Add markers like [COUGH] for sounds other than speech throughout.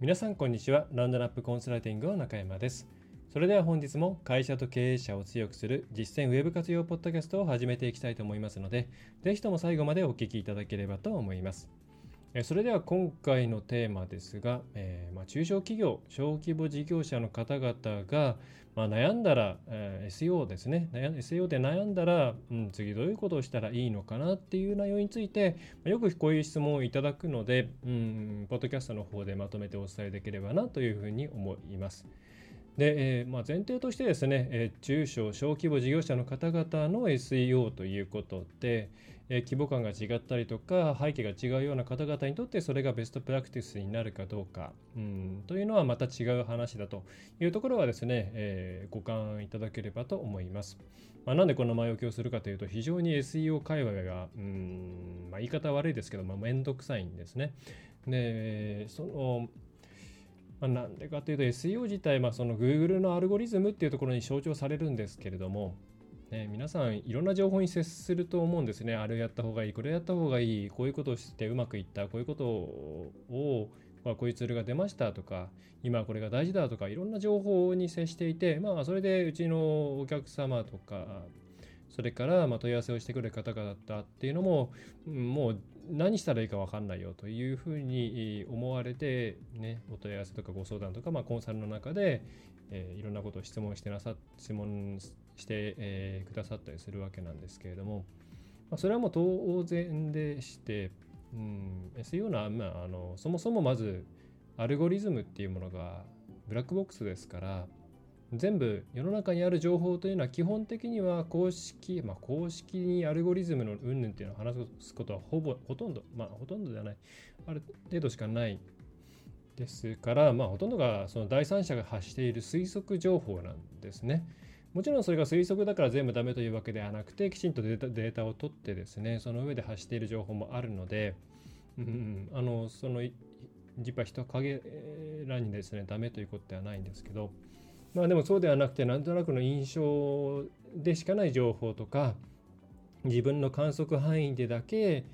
皆さんこんにちはランドナップコンサルティングの中山ですそれでは本日も会社と経営者を強くする実践ウェブ活用ポッドキャストを始めていきたいと思いますので、ぜひとも最後までお聞きいただければと思います。それでは今回のテーマですが、えー、まあ、中小企業、小規模事業者の方々が、まあ、悩んだら、えー、SEO ですね、SEO で悩んだら、うん、次どういうことをしたらいいのかなっていう内容について、よくこういう質問をいただくので、うん、ポッドキャストの方でまとめてお伝えできればなというふうに思います。で、えーまあ、前提としてですね、えー、中小小規模事業者の方々の SEO ということで、え、規模感が違ったりとか背景が違うような方々にとってそれがベストプラクティスになるかどうか、うん、というのはまた違う話だというところはですね、えー、ご勘いただければと思います。まあ、なんでこの前置きをするかというと非常に SEO 界隈が、うんまあ、言い方悪いですけど、まあ、めんどくさいんですね。でそのまあ、なんでかというと SEO 自体、まあ、その Google のアルゴリズムっていうところに象徴されるんですけれども、ね、皆さんいろんな情報に接すると思うんですね。あれやった方がいい、これやった方がいい、こういうことをしてうまくいった、こういうことを、まあ、こういうツールが出ましたとか、今これが大事だとか、いろんな情報に接していて、まあ、それでうちのお客様とか、それからま問い合わせをしてくれる方々っていうのも、もう何したらいいか分かんないよというふうに思われて、ね、お問い合わせとかご相談とか、まあ、コンサルの中で、えー、いろんなことを質問してなさ質問して、えー、くださったりするわけなんですけれども、まあ、それはもう当然でして、うん、SEO の,、まあ、あのそもそもまずアルゴリズムっていうものがブラックボックスですから全部世の中にある情報というのは基本的には公式、まあ、公式にアルゴリズムの云々っていうのを話すことはほぼほとんどまあほとんどではないある程度しかないですからまあほとんどがその第三者が発している推測情報なんですね。もちろんそれが推測だから全部ダメというわけではなくてきちんとデータを取ってですねその上で発している情報もあるので、うん、あのその実は人影らにですねダメということではないんですけど。まあでもそうではなくてなんとなくの印象でしかない情報とか自分の観測範囲でだけ、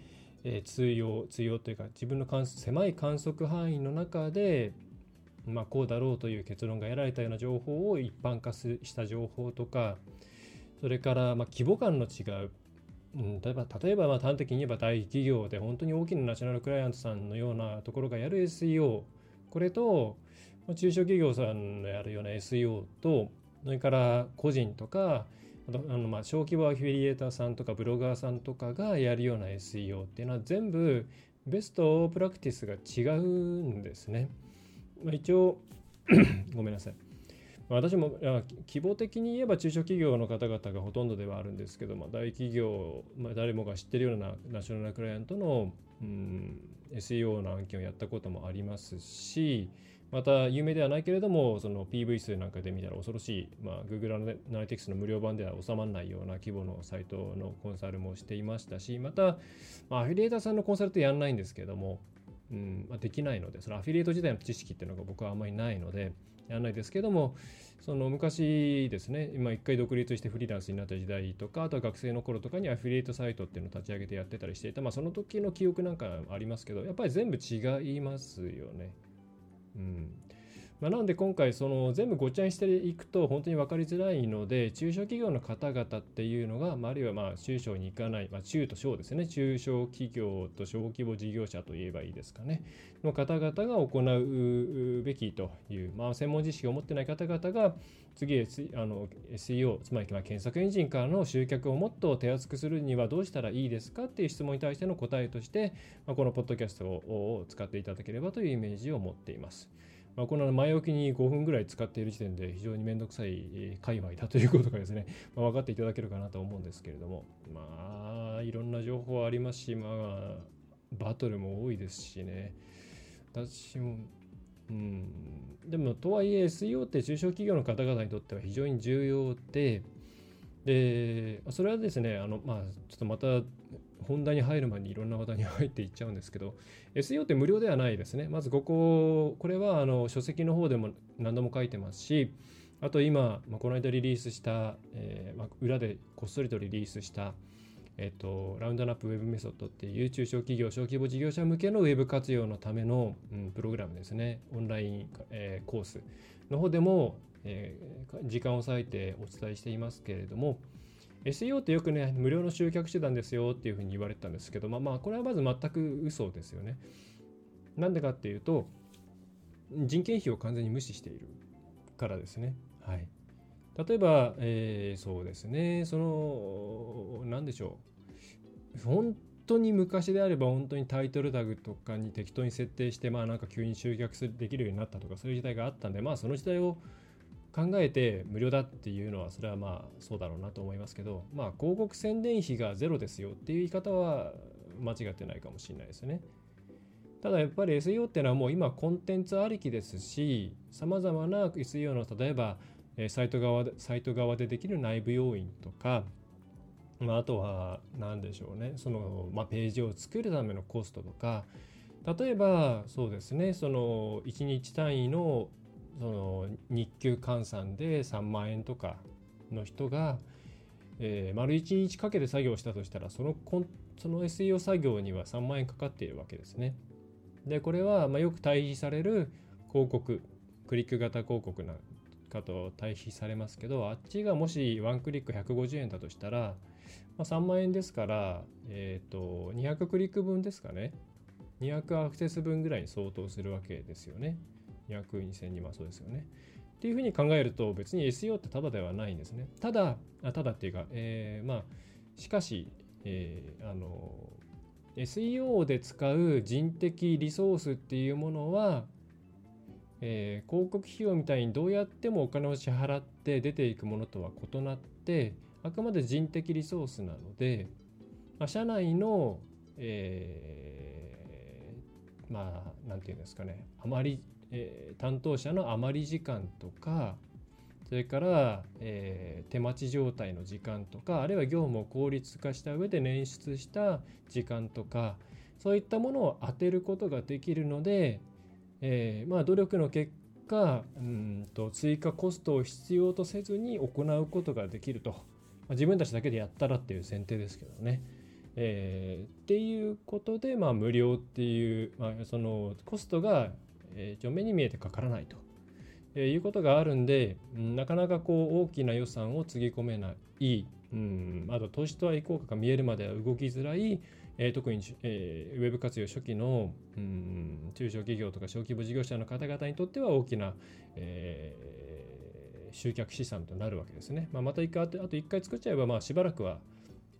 えー、通用通用というか自分の狭い観測範囲の中で、まあ、こうだろうという結論が得られたような情報を一般化した情報とかそれからま規模感の違う、うん、例えば例えばまあ端的に言えば大企業で本当に大きなナショナルクライアントさんのようなところがやる SEO これと中小企業さんのやるような SEO とそれから個人とかあのまあ小規模アフィリエーターさんとかブロガーさんとかがやるような SEO っていうのは全部ベストプラクティスが違うんですね。まあ、一応 [COUGHS] ごめんなさい。私も希望的に言えば中小企業の方々がほとんどではあるんですけども大企業、まあ、誰もが知ってるようなナショナルクライアントの、うん、SEO の案件をやったこともありますしまた有名ではないけれどもその PV 数なんかで見たら恐ろしい、まあ、Google アナリティクスの無料版では収まらないような規模のサイトのコンサルもしていましたしまた、まあ、アフィリエーターさんのコンサルってやんないんですけども、うんまあ、できないのでそのアフィリエイト時代の知識っていうのが僕はあんまりないのでやらないですけどもその昔ですね今一回独立してフリーランスになった時代とかあとは学生の頃とかにアフィリエイトサイトっていうのを立ち上げてやってたりしていた、まあ、その時の記憶なんかありますけどやっぱり全部違いますよね。うん、まあ、なので今回その全部ごちゃにしていくと本当に分かりづらいので中小企業の方々っていうのが、まあ、あるいはまあ中小に行かない、まあ、中と小ですね中小企業と小規模事業者といえばいいですかねの方々が行うべきという、まあ、専門知識を持ってない方々が次あの SEO つまり検索エンジンからの集客をもっと手厚くするにはどうしたらいいですかっていう質問に対しての答えとして、まあ、このポッドキャストを使っていただければというイメージを持っています。まあ、この前置きに5分ぐらい使っている時点で非常に面倒くさい界隈だということがですね、[LAUGHS] まあ、分かっていただけるかなと思うんですけれども、まあ、いろんな情報ありますし、まあ、バトルも多いですしね、私も、うん、でもとはいえ SEO って中小企業の方々にとっては非常に重要ででそれはですねあのまあちょっとまた本題に入る前にいろんな話題に入っていっちゃうんですけど SEO って無料ではないですねまずこここれはあの書籍の方でも何度も書いてますしあと今、まあ、この間リリースした、えーまあ、裏でこっそりとリリースしたえっと、ラウンドナップウェブメソッドっていう中小企業、小規模事業者向けのウェブ活用のための、うん、プログラムですね。オンライン、えー、コースの方でも、えー、時間を割いてお伝えしていますけれども、SEO ってよくね、無料の集客手段ですよっていうふうに言われてたんですけど、まあまあ、これはまず全く嘘ですよね。なんでかっていうと、人件費を完全に無視しているからですね。はい。例えば、えー、そうですね、その、なんでしょう。本当に昔であれば本当にタイトルタグとかに適当に設定して、まあなんか急に集客できるようになったとかそういう時代があったんで、まあその時代を考えて無料だっていうのはそれはまあそうだろうなと思いますけど、まあ広告宣伝費がゼロですよっていう言い方は間違ってないかもしれないですね。ただやっぱり SEO っていうのはもう今コンテンツありきですし、様々な SEO の例えばサイト側でサイト側でできる内部要因とか、まあ、とは何でしょうねその、ま、ページを作るためのコストとか例えばそうですねその1日単位のその日給換算で3万円とかの人が、えー、丸1日かけて作業したとしたらそのコンその SEO 作業には3万円かかっているわけですね。でこれはまよく対比される広告クリック型広告なんかと対比されますけどあっちがもしワンクリック150円だとしたら、まあ、3万円ですから、えーと、200クリック分ですかね200アクセス分ぐらいに相当するわけですよね200、2000にまあそうですよね。っていうふうに考えると別に SEO ってただではないんですね。ただあただっていうか、えー、まあしかし、えー、あの SEO で使う人的リソースっていうものはえー、広告費用みたいにどうやってもお金を支払って出ていくものとは異なってあくまで人的リソースなので、まあ、社内の、えー、まあ何て言うんですかねあまり、えー、担当者の余り時間とかそれから、えー、手待ち状態の時間とかあるいは業務を効率化した上で捻出した時間とかそういったものを当てることができるのでえー、まあ、努力の結果うんと追加コストを必要とせずに行うことができると、まあ、自分たちだけでやったらっていう前提ですけどね。えー、っていうことで、まあ、無料っていう、まあ、そのコストが、えー、目に見えてかからないと、え、いうことがあるんで、なかなかこう大きな予算をつぎ込めない、うん、あと投資とはい効果が見えるまでは動きづらい、え、特に、え、ウェブ活用初期の、うん、中小企業とか小規模事業者の方々にとっては大きな、え、集客資産となるわけですね。まあ、また一回あと1回作っちゃえば、まあ、しばらくは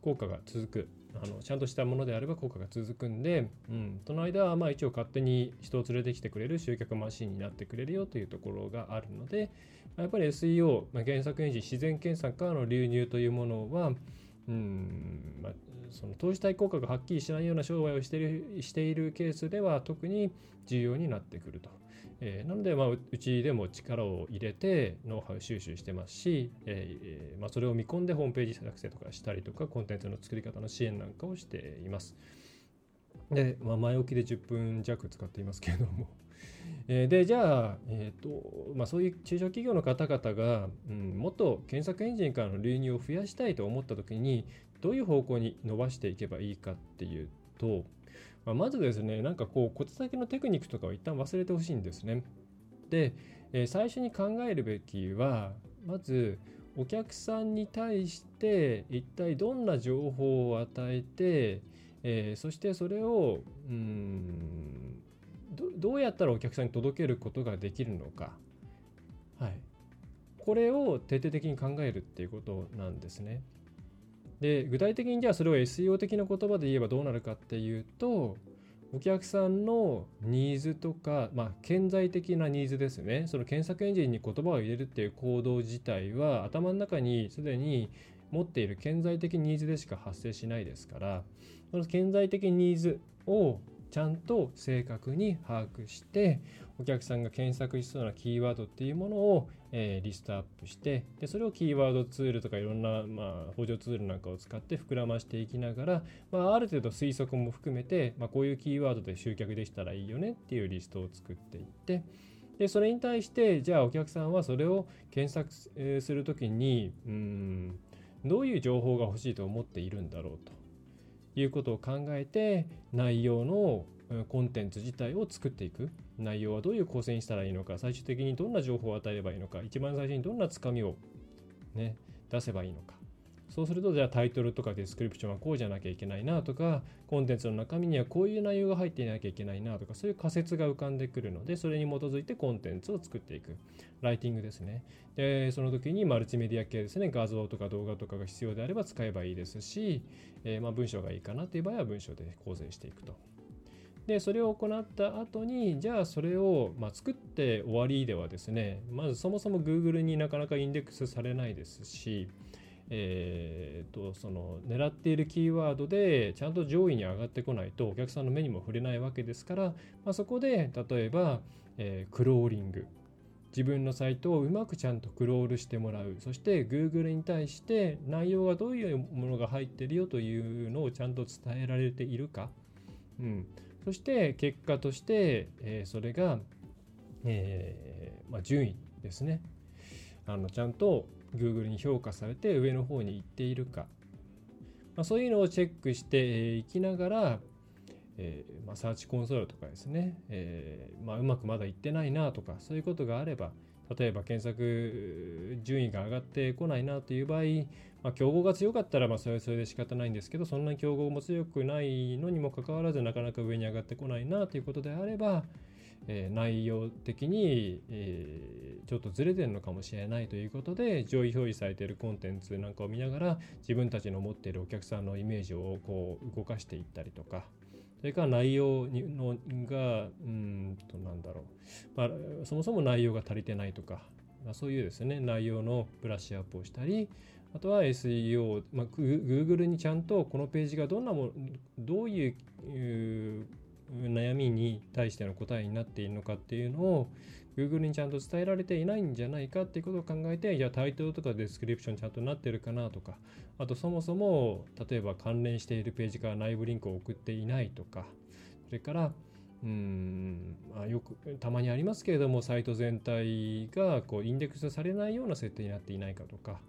効果が続く。あのちゃんとしたものであれば効果が続くんで、うん、その間はまあ一応勝手に人を連れてきてくれる集客マシンになってくれるよというところがあるので、やっぱり SEO、まあ、検索エンジン自然検索からの流入というものは、うんまあ、その投資対効果がはっきりしないような商売をしているしているケースでは特に重要になってくると。えー、なので、まあ、うちでも力を入れてノウハウ収集してますし、えーまあ、それを見込んでホームページ作成とかしたりとかコンテンツの作り方の支援なんかをしています。で、まあ、前置きで10分弱使っていますけれども [LAUGHS] えー、でじゃあ、えーとまあ、そういう中小企業の方々が、うん、もっと検索エンジンからの流入を増やしたいと思った時にどういう方向に伸ばしていけばいいかっていうと、まあ、まずですねなんかこう小手先のテクニックとかを一旦忘れてほしいんですね。で、えー、最初に考えるべきはまずお客さんに対して一体どんな情報を与えて、えー、そしてそれをうんどうやったらお客さんに届けることができるのか、はい、これを徹底的に考えるっていうことなんですね。で具体的にじゃあそれを SEO 的な言葉で言えばどうなるかっていうとお客さんのニーズとか、まあ、顕在的なニーズですね。その検索エンジンに言葉を入れるっていう行動自体は頭の中にすでに持っている顕在的ニーズでしか発生しないですからその顕在的ニーズをちゃんと正確に把握してお客さんが検索しそうなキーワードっていうものを、えー、リストアップしてでそれをキーワードツールとかいろんな、まあ、補助ツールなんかを使って膨らましていきながら、まあ、ある程度推測も含めて、まあ、こういうキーワードで集客できたらいいよねっていうリストを作っていってでそれに対してじゃあお客さんはそれを検索する時にうんどういう情報が欲しいと思っているんだろうということを考えて内容のコンテンツ自体を作っていく。内容はどういう構成にしたらいいのか最終的にどんな情報を与えればいいのか一番最初にどんなつかみを、ね、出せばいいのか。そうするとじゃあタイトルとかディスクリプションはこうじゃなきゃいけないなとかコンテンツの中身にはこういう内容が入っていなきゃいけないなとかそういう仮説が浮かんでくるのでそれに基づいてコンテンツを作っていく。ライティングですね。でその時にマルチメディア系ですね。画像とか動画とかが必要であれば使えばいいですし、えー、ま文章がいいかなという場合は文章で構成していくと。でそれを行った後にじゃあそれを、まあ、作って終わりではですねまずそもそも Google になかなかインデックスされないですしえーと、その狙っているキーワードでちゃんと上位に上がってこないとお客さんの目にも触れないわけですから、まあ、そこで例えば、えー、クローリング。自分のサイトをうまくちゃんとクロールしてもらう。そして Google に対して内容がどういうものが入ってるよというのをちゃんと伝えられているか、うん、そして結果として、えー、それが、えーまあ、順位ですね。あのちゃんと Google に評価されて上の方に行っているか、まあ、そういうのをチェックしていきながら、えー、まあ、サーチコンソールとかですね、えー、まあ、うまくまだいってないなとかそういうことがあれば例えば検索順位が上がってこないなという場合、まあ、競合が強かったらまあそれはそれで仕方ないんですけどそんなに競合も強くないのにもかかわらずなかなか上に上がってこないなということであれば、えー、内容的に、えー、ちょっとずれてるのかもしれないということで上位表示されているコンテンツなんかを見ながら自分たちの持っているお客さんのイメージをこう動かしていったりとかそれから内容にのがうんとなんだろう、まあ、そもそも内容が足りてないとか、まあ、そういうですね内容のブラッシュアップをしたりあとは SEO、まあ、Google にちゃんとこのページがどんなもどういう悩みに対しての答えになっているのかっていうのを Google にちゃんと伝えられていないんじゃないかっていうことを考えて、じゃあタイトルとか description ちゃんとなってるかなとか、あとそもそも例えば関連しているページから内部リンクを送っていないとか、それからうんまあ、よくたまにありますけれどもサイト全体がこうインデックスされないような設定になっていないかとか。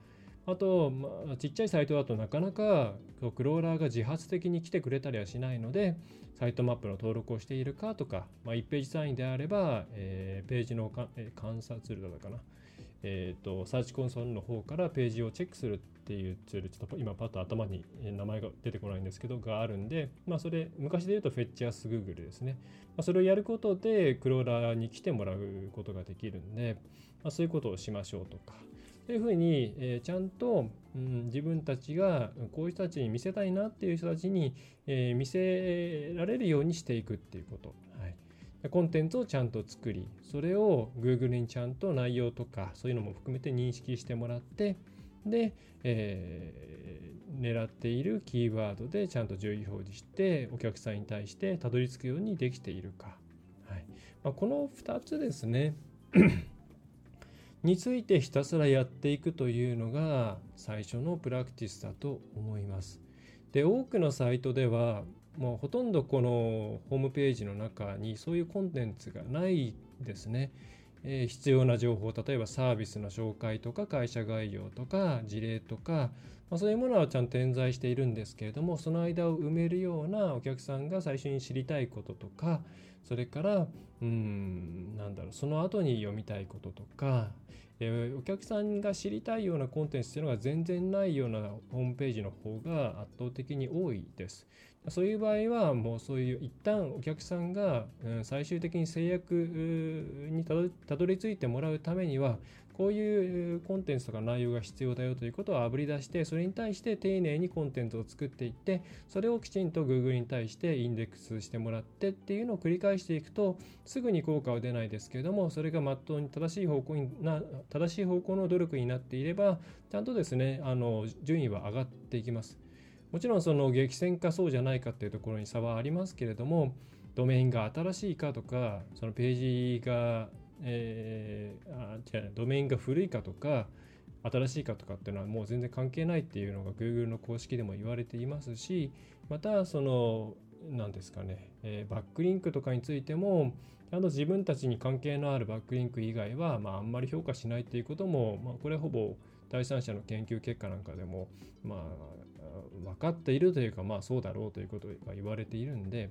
あと、まあ、ちっちゃいサイトだとなかなかクローラーが自発的に来てくれたりはしないのでサイトマップの登録をしているかとか、まあ、1ページ単位であれば、えー、ページのか、えー、観察ツールだったかな、えーと、サーチコンソールの方からページをチェックするっていうツールちょっと今パッと頭に名前が出てこないんですけどがあるんで、まあ、それ昔で言うとフェッチアスグーグルですね、まあ、それをやることでクローラーに来てもらうことができるんで、まあ、そういうことをしましょうとか。というふうに、えー、ちゃんと、うん、自分たちがこういう人たちに見せたいなっていう人たちに、えー、見せられるようにしていくっていうこと。はい、コンテンツをちゃんと作り、それを Google にちゃんと内容とかそういうのも含めて認識してもらって、で、えー、狙っているキーワードでちゃんと順位表示してお客さんに対してたどり着くようにできているか。はいまあ、この2つですね。についてひたすらやっていくというのが最初のプラクティスだと思います。で多くのサイトではもうほとんどこのホームページの中にそういうコンテンツがないですね。え、必要な情報例えばサービスの紹介とか会社概要とか事例とか、まあ、そういうものはちゃんと点在しているんですけれどもその間を埋めるようなお客さんが最初に知りたいこととかそれからうんなんだろうその後に読みたいこととか、え、お客さんが知りたいようなコンテンツっていうのが全然ないようなホームページの方が圧倒的に多いです。そういう場合はもうそういう一旦お客さんが最終的に制約にたどり着いてもらうためにはこういうコンテンツとか内容が必要だよということをあぶり出して、それに対して丁寧にコンテンツを作っていって、それをきちんと Google に対してインデックスしてもらってっていうのを繰り返していくと、すぐに効果は出ないですけれども、それがまっとうに正しい方向にな、正しい方向の努力になっていれば、ちゃんとですね、あの、順位は上がっていきます。もちろんその激戦かそうじゃないかっていうところに差はありますけれども、ドメインが新しいかとかそのページが、えー、あ違うドメインが古いかとか新しいかとかっていうのはもう全然関係ないっていうのが Google の公式でも言われていますしまたその何ですかね、えー、バックリンクとかについてもちゃんと自分たちに関係のあるバックリンク以外は、まあ、あんまり評価しないっていうことも、まあ、これはほぼ第三者の研究結果なんかでも、まあ、分かっているというか、まあ、そうだろうということが言われているんで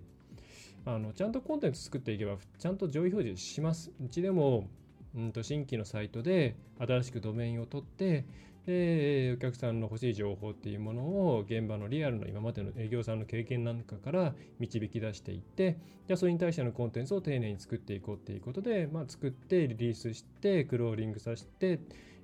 あのちゃんとコンテンツ作っていけばちゃんと上位表示します。うちでもうんと新規のサイトで新しくドメインを取ってでお客さんの欲しい情報っていうものを現場のリアルの今までの営業さんの経験なんかから導き出していってじゃあそれに対してのコンテンツを丁寧に作っていこうっていうことで、まあ、作ってリリースしてクローリングさせて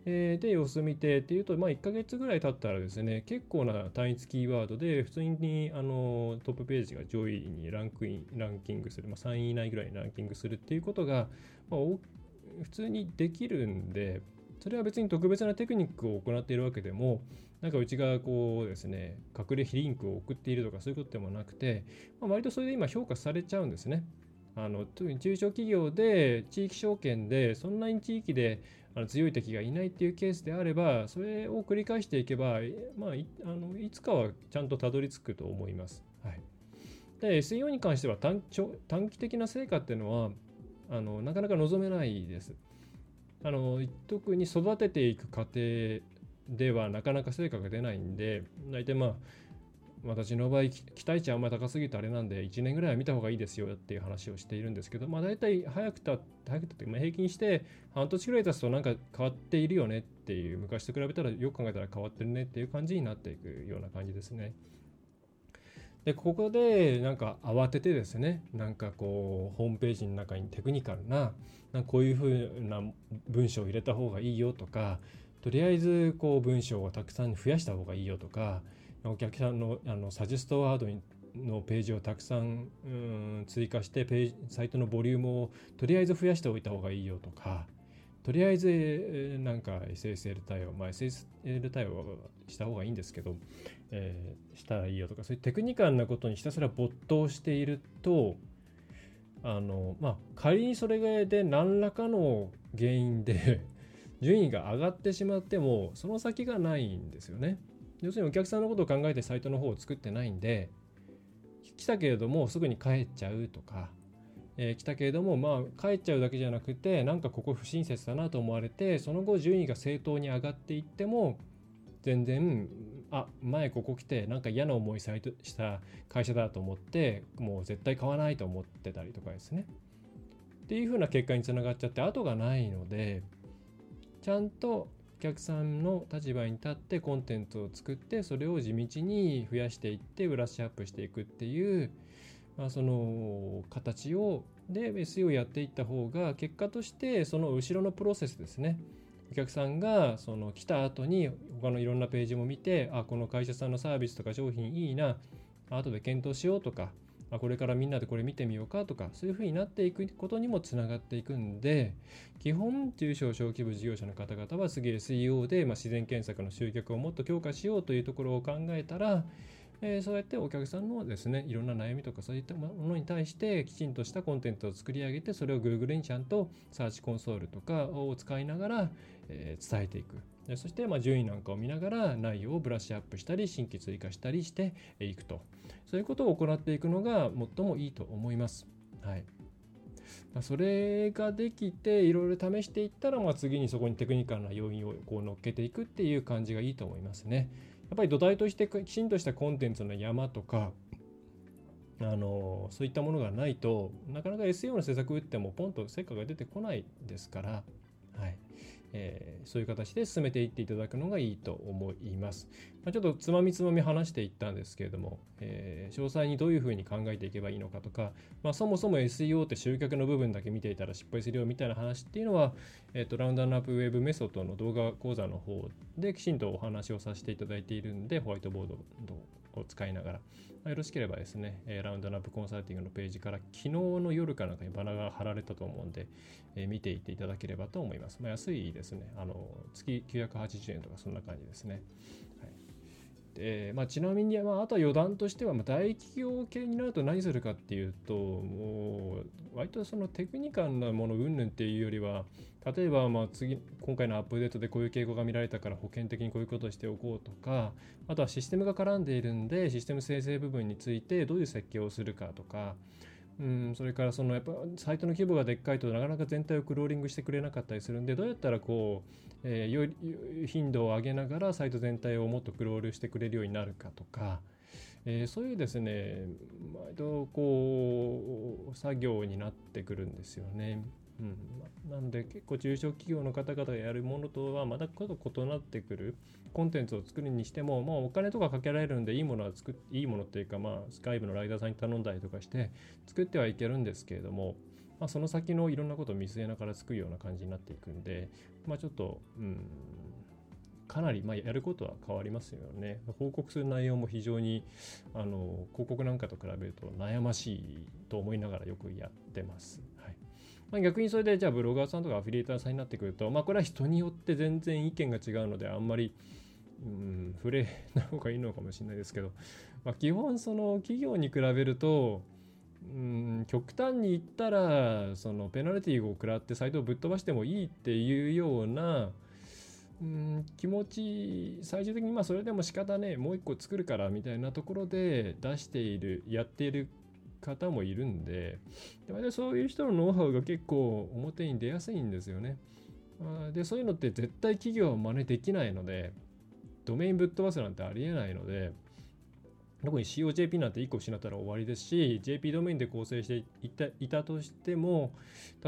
えー、で様子見てっていうと、まあ、1ヶ月ぐらい経ったらですね結構な単一キーワードで普通にあのトップページが上位にランクインランキングする、まあ、3位以内ぐらいにランキングするっていうことが、まあ、普通にできるんでそれは別に特別なテクニックを行っているわけでも、なんかうちがこうですね、隠れ非リンクを送っているとかそういうことでもなくて、まあ、割とそれで今評価されちゃうんですね。あの特に中小企業で地域証券でそんなに地域であの強い敵がいないっていうケースであればそれを繰り返していけば、まあ、いあのいつかはちゃんとたどり着くと思います。はい、で SEO に関しては短短期的な成果っていうのはあのなかなか望めないです。あの特に育てていく過程ではなかなか成果が出ないんで大体まあ私の場合期待値あんまり高すぎてあれなんで1年ぐらいは見た方がいいですよっていう話をしているんですけどまあ大体早くた早くたって平均して半年ぐらい経つとなんか変わっているよねっていう昔と比べたらよく考えたら変わってるねっていう感じになっていくような感じですね。でここでなんか慌ててですねなんかこうホームページの中にテクニカルななこういうふうな文章を入れた方がいいよとかとりあえずこう文章をたくさん増やした方がいいよとかお客さんのあのサジェストワードのページをたくさんうん追加してページサイトのボリュームをとりあえず増やしておいた方がいいよとかとりあえずなんか SSL 対応、まあ、SSL 対応はした方がいいんですけど、えー、したらいいよとかそういうテクニカルなことにひたすら没頭しているとあのまあ仮にそれで何らかの原因で [LAUGHS] 順位が上がってしまってもその先がないんですよね。要するにお客さんのことを考えてサイトの方を作ってないんで来たけれどもすぐに帰っちゃうとかえー、来たけれども、まあ、帰っちゃうだけじゃなくて、なんかここ不親切だなと思われて、その後順位が正当に上がっていっても、全然、あ、前ここ来て、なんか嫌な思いした会社だと思って、もう絶対買わないと思ってたりとかですね。っていう風な結果につながっちゃって、後がないので、ちゃんと客さんの立場に立ってコンテンツを作ってそれを地道に増やしていってブラッシュアップしていくっていうまあ、その形をで SEO をやっていった方が結果としてその後ろのプロセスですね。お客さんがその来た後に他のいろんなページも見てあこの会社さんのサービスとか商品いいな後で検討しようとかあこれからみんなでこれ見てみようかとかそういうふうになっていくことにもつながっていくんで基本中小小規模事業者の方々は次 SEO で、まあ、自然検索の集客をもっと強化しようというところを考えたらえー、そうやってお客さんのですねいろんな悩みとかそういったものに対してきちんとしたコンテンツを作り上げてそれを Google にちゃんとサーチコンソールとかを使いながら、えー、伝えていく。でそしてまあ順位なんかを見ながら内容をブラッシュアップしたり新規追加したりしていくとそういうことを行っていくのが最もいいと思います。はいそれができていろいろ試していったら、まあ、次にそこにテクニカルな要因をこう乗っけていくっていう感じがいいと思いますね。やっぱり土台としてきちんとしたコンテンツの山とかあのそういったものがないとなかなか SEO の施策打ってもポンと成果が出てこないですから、はいえー、そういう形で進めていっていただくのがいいと思います。まあ、ちょっとつまみつまみ話していったんですけれども、えー、詳細にどういうふうに考えていけばいいのかとか、まあ、そもそも SEO って集客の部分だけ見ていたら失敗するよみたいな話っていうのは、えーと、ラウンドアップウェブメソッドの動画講座の方できちんとお話をさせていただいているんで、ホワイトボードを使いながら、よろしければですね、ラウンドナップコンサルティングのページから昨日の夜かなんかにバナが貼られたと思うんで、えー、見ていっていただければと思います。まあ、安いですね。あの月980円とかそんな感じですね。えまあ、ちなみに、まあ、あとは余談としては、まあ、大企業系になると何するかっていうともう割とそのテクニカルなもの云々っていうよりは例えばまあ次今回のアップデートでこういう傾向が見られたから保険的にこういうことをしておこうとかあとはシステムが絡んでいるんでシステム生成部分についてどういう設計をするかとかうん、それからそのやっぱサイトの規模がでっかいとなかなか全体をクローリングしてくれなかったりするんでどうやったらこう、えー、よ頻度を上げながらサイト全体をもっとクロールしてくれるようになるかとか、えー、そういうですね毎度こう作業になってくるんですよね。うん、なんで結構中小企業の方々がやるものとはまたこと異なってくるコンテンツを作るにしても、まあ、お金とかかけられるんでいいものは作っいいものっていうか、まあ、スカイブのライダーさんに頼んだりとかして作ってはいけるんですけれども、まあ、その先のいろんなことを見据えながら作るような感じになっていくんで、まあ、ちょっと、うん、かなり、まあ、やることは変わりますよね。報告する内容も非常にあの広告なんかと比べると悩ましいと思いながらよくやってます。まあ、逆にそれでじゃあブロガーさんとかアフィリエーターさんになってくると、まあ、これは人によって全然意見が違うのであんまり、うん、触れない方がいいのかもしれないですけど、まあ、基本その企業に比べると、うん、極端に言ったらそのペナルティーを食らってサイトをぶっ飛ばしてもいいっていうような、うん、気持ち最終的にまあそれでも仕方ねもう一個作るからみたいなところで出しているやっている方もいるんで、でそういう人のノウハウが結構表に出やすいんですよね。で、そういうのって絶対企業は真似できないので、ドメインぶっ飛ばすなんてありえないので、特に COJP なんて1個失ったら終わりですし、JP ドメインで構成していたいたとしても、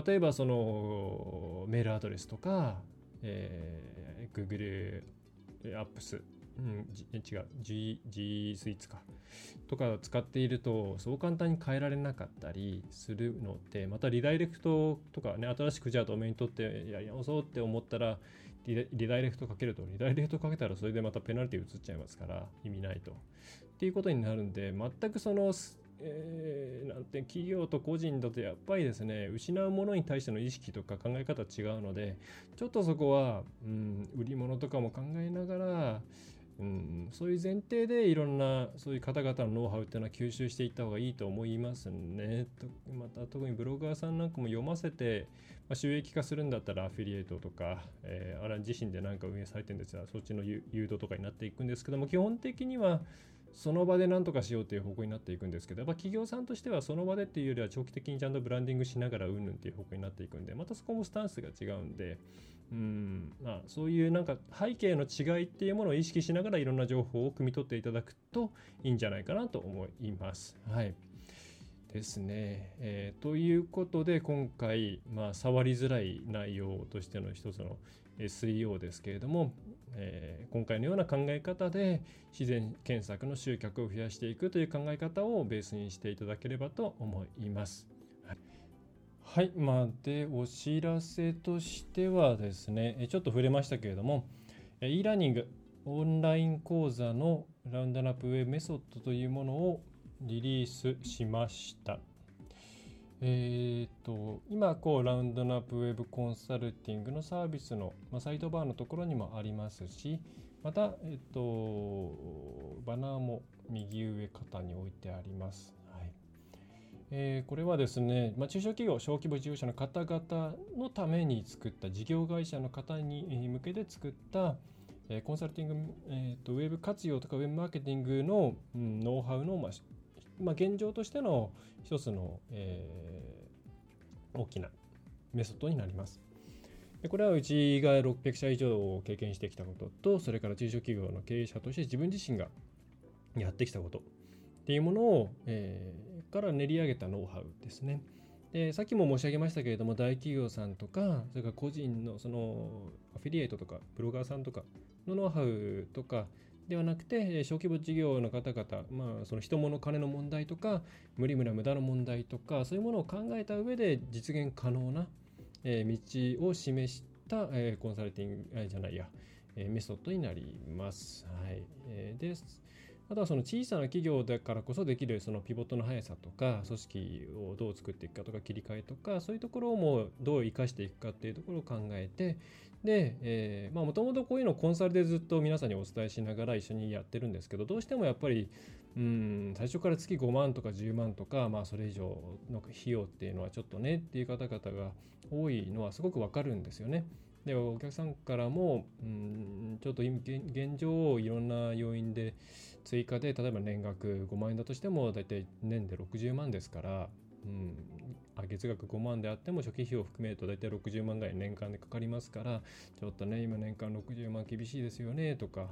例えばそのメールアドレスとか、えー、Google アップスうん、違う G, G スイーツかとか使っているとそう簡単に変えられなかったりするのでまたリダイレクトとかね新しくじゃあドメイン取ってやり直そうって思ったらリダイレクトかけるとリダイレクトかけたらそれでまたペナルティ移っちゃいますから意味ないとっていうことになるん。で全くそのえー、なん。て企業と個人だとやっぱりですね失うものに対しての意識とか考え方違うのでちょっとそこは、うん、売り物とかも考えながらうん、そういう前提でいろんなそういう方々のノウハウっていうのは吸収していった方がいいと思いますね。また特にブロガーさんなんかも読ませて、まあ、収益化するんだったらアフィリエイトとか、えー、あら自身で何か運営されてるんですがそっちの誘導とかになっていくんですけども基本的にはその場で何とかしようという方向になっていくんですけどやっぱ企業さんとしてはその場でっていうよりは長期的にちゃんとブランディングしながらうんぬんっていう方向になっていくんでまたそこもスタンスが違うんで。うんまあ、そういうなんか背景の違いっていうものを意識しながらいろんな情報を汲み取っていただくといいんじゃないかなと思います。はい。ですね。えー、ということで今回、まあ、触りづらい内容としての一つの SEO ですけれども、えー、今回のような考え方で自然検索の集客を増やしていくという考え方をベースにしていただければと思います。はい、まあ、で、お知らせとしてはですね、ちょっと触れましたけれども、e ラーニング、オンライン講座のラウンドナップウェブメソッドというものをリリースしました。えっ、と、今、こう、ラウンドナップウェブコンサルティングのサービスの、まあ、サイドバーのところにもありますし、また、えっ、と、バナーも右上肩に置いてあります。はいえー、これはですね、まあ、中小企業、小規模事業者の方々のために作った、事業会社の方に向けて作った、コンサルティング、えーと、ウェブ活用とかウェブマーケティングの、うん、ノウハウの、まあまあ、現状としての一つの、えー、大きなメソッドになります。でこれはうちが600社以上を経験してきたことと、それから中小企業の経営者として自分自身がやってきたことっていうものを、えー、から練り上げたノウハウですね。でさっきも申し上げましたけれども大企業さんとかそれから個人のそのアフィリエイトとかブロガーさんとかのノウハウとかではなくて小規模事業の方々、まあ、その人物金の問題とか無理無駄無駄の問題とかそういうものを考えた上で実現可能な、道を示した、コンサルティングじゃないや、メソッドになります。はい、です、あとはその小さな企業だからこそできるそのピボットの速さとか組織をどう作っていくかとか切り替えとかそういうところもどう生かしていくかっていうところを考えてで、えー、まあもともとこういうのをコンサルでずっと皆さんにお伝えしながら一緒にやってるんですけどどうしてもやっぱりうん最初から月5万とか10万とかまあそれ以上の費用っていうのはちょっとねっていう方々が多いのはすごくわかるんですよね。でお客さんからもうんちょっと現状をいろんな要因で追加で例えば年額5万円だとしても大体年で60万ですから、うん、月額5万であっても初期費用を含めると大体60万ぐらい年間でかかりますからちょっとね今年間60万厳しいですよねとか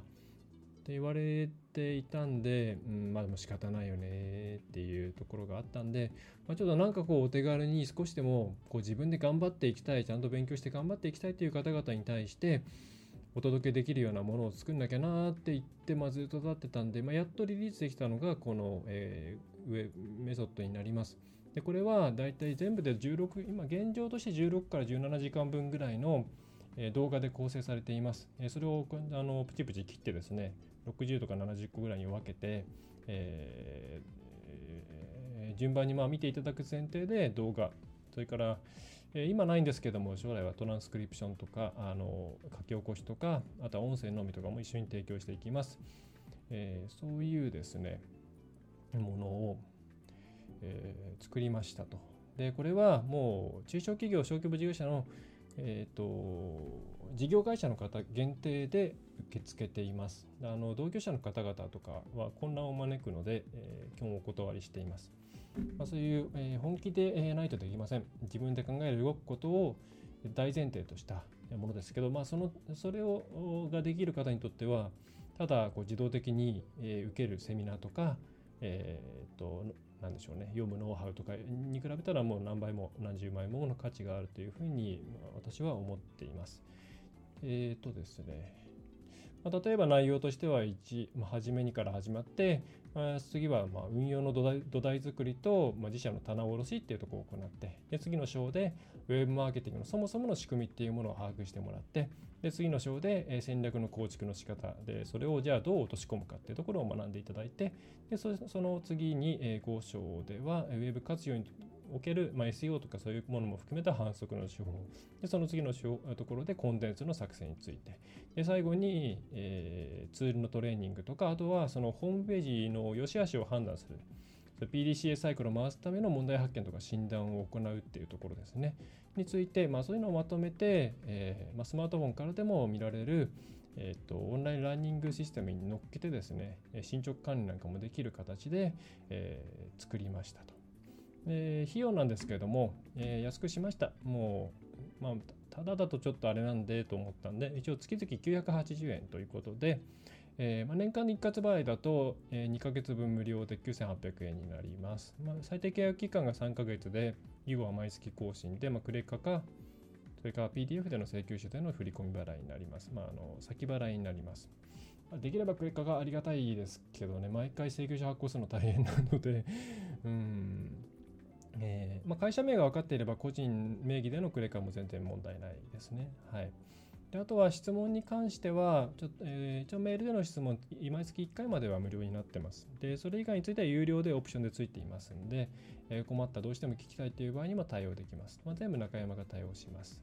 って言われていたんで、うん、まあでも仕方ないよねっていうところがあったんで、まあ、ちょっとなんかこうお手軽に少しでもこう自分で頑張っていきたいちゃんと勉強して頑張っていきたいという方々に対してお届けできるようなものを作んなきゃなって言って、まあ、ずっと経ってたんで、まあ、やっとリリースできたのがこの、えー、ウェメソッドになります。でこれはだいたい全部で16今現状として16から17時間分ぐらいの動画で構成されています。それをあのプチプチ切ってですね60とか70個ぐらいに分けて、えー、順番にまあ見ていただく前提で動画。それから、えー、今ないんですけども将来はトランスクリプションとかあの書き起こしとかあとは音声のみとかも一緒に提供していきます、えー、そういうですねものを、えー、作りましたと。でこれはもう中小企業小規模事業者のえーと、事業会社の方限定で受け付けています。あの同居者の方々とかは混乱を招くので、えー、基本お断りしています。まあ、そういう、えー、本気でえないとできません。自分で考える動くことを大前提としたものですけど、まあ、そのそれをができる方にとっては、ただこう自動的に、えー、受けるセミナーとか、えーと何でしょうね読むノウハウとかに比べたらもう何倍も何十倍もの価値があるというふうに私は思っています。えっ、とですね、ま、例えば内容としては1、まあ、初めにから始まって、まあ、次はま運用の土台土台作りと、ま自社の棚卸しっていうところを行ってで次の章でウェブマーケティングのそもそもの仕組みっていうものを把握してもらってで次の章で、戦略の構築の仕方でそれをじゃあどう落とし込むかっていうところを学んでいただいてでその次に、5章ではウェブ活用における、まあ、SEO とかそういうものも含めた反則の手法でその次のところでコンテンツの作成についてで最後に、えー、ツールのトレーニングとかあとはそのホームページの良し悪しを判断する PDCA サイクルを回すための問題発見とか診断を行うっていうところですね。について、まあ、そういうのをまとめて、えーまあ、スマートフォンからでも見られる、えーと、オンラインラーニングシステムに乗っけてですね、進捗管理なんかもできる形で、えー、作りましたと。で費用なんですけれども、えー、安くしました。もう、まあ、ただだとちょっとあれなんでと思ったんで、一応月々980円ということで、えー、まあ、年間で一括払いだと、えー、2ヶ月分無料で9800円になります。まあ、最低契約期間が3ヶ月で、以後は毎月更新で、まあ、クレカか、それから PDF での請求書での振込払いになります。まあ、あの先払いになります。できればクレカがありがたいですけどね、毎回請求書発行するの大変なので、うん、えー、まあ、会社名が分かっていれば個人名義でのクレカも全然問題ないですね。はい。であとは質問に関しては、ちょ、えー、一応メールでの質問、毎月1回までは無料になってます。で、それ以外については有料でオプションでついていますんで、えー、困ったどうしても聞きたいという場合にも対応できます。まあ、全部中山が対応します。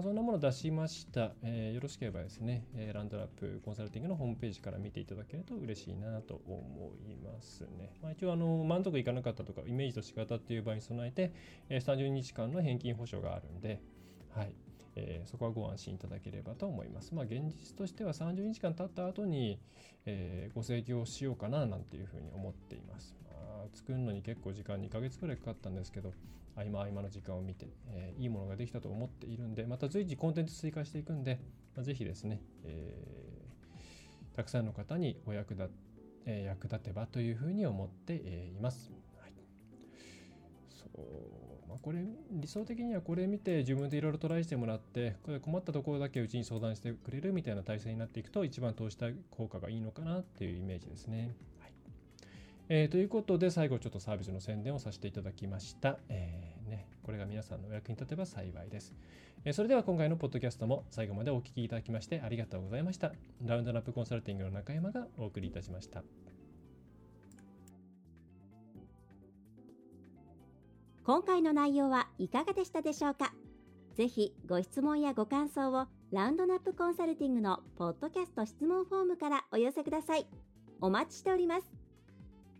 ま、そんなもの出しました、えー、よろしければですね、えランドラップコンサルティングのホームページから見ていただけると嬉しいなと思いますね。まあ、一応あの、満足いかなかったとか、イメージと仕方っていう場合に備えて、え30日間の返金保証があるんで、はい。えー、そこはご安心いただければと思います。まあ、現実としては30日間経った後に、えー、ご請求をしようかななんていうふうに思っています。まあ、作るのに結構時間2ヶ月くらいかかったんですけど、合間合間の時間を見て、えー、いいものができたと思っているんで、また随時コンテンツ追加していくんで、まあ、ぜひですね、えー、たくさんの方にお役立えー、役立てばというふうに思ってえいます。はい、そうまあ、これ理想的にはこれ見て自分でいろいろトライしてもらってこれ困ったところだけうちに相談してくれるみたいな体制になっていくと一番投資対効果がいいのかなっていうイメージですね。えー、ということで、最後ちょっとサービスの宣伝をさせていただきました。えー、ね、これが皆さんのお役に立てば幸いです、えー、それでは今回のポッドキャストも最後までお聞きいただきましてありがとうございました。ラウンドナップコンサルティングの中山がお送りいたしました。今回の内容はいかがでしたでしょうか？ぜひご質問やご感想をラウンドナップコンサルティングのポッドキャスト質問フォームからお寄せください。お待ちしております。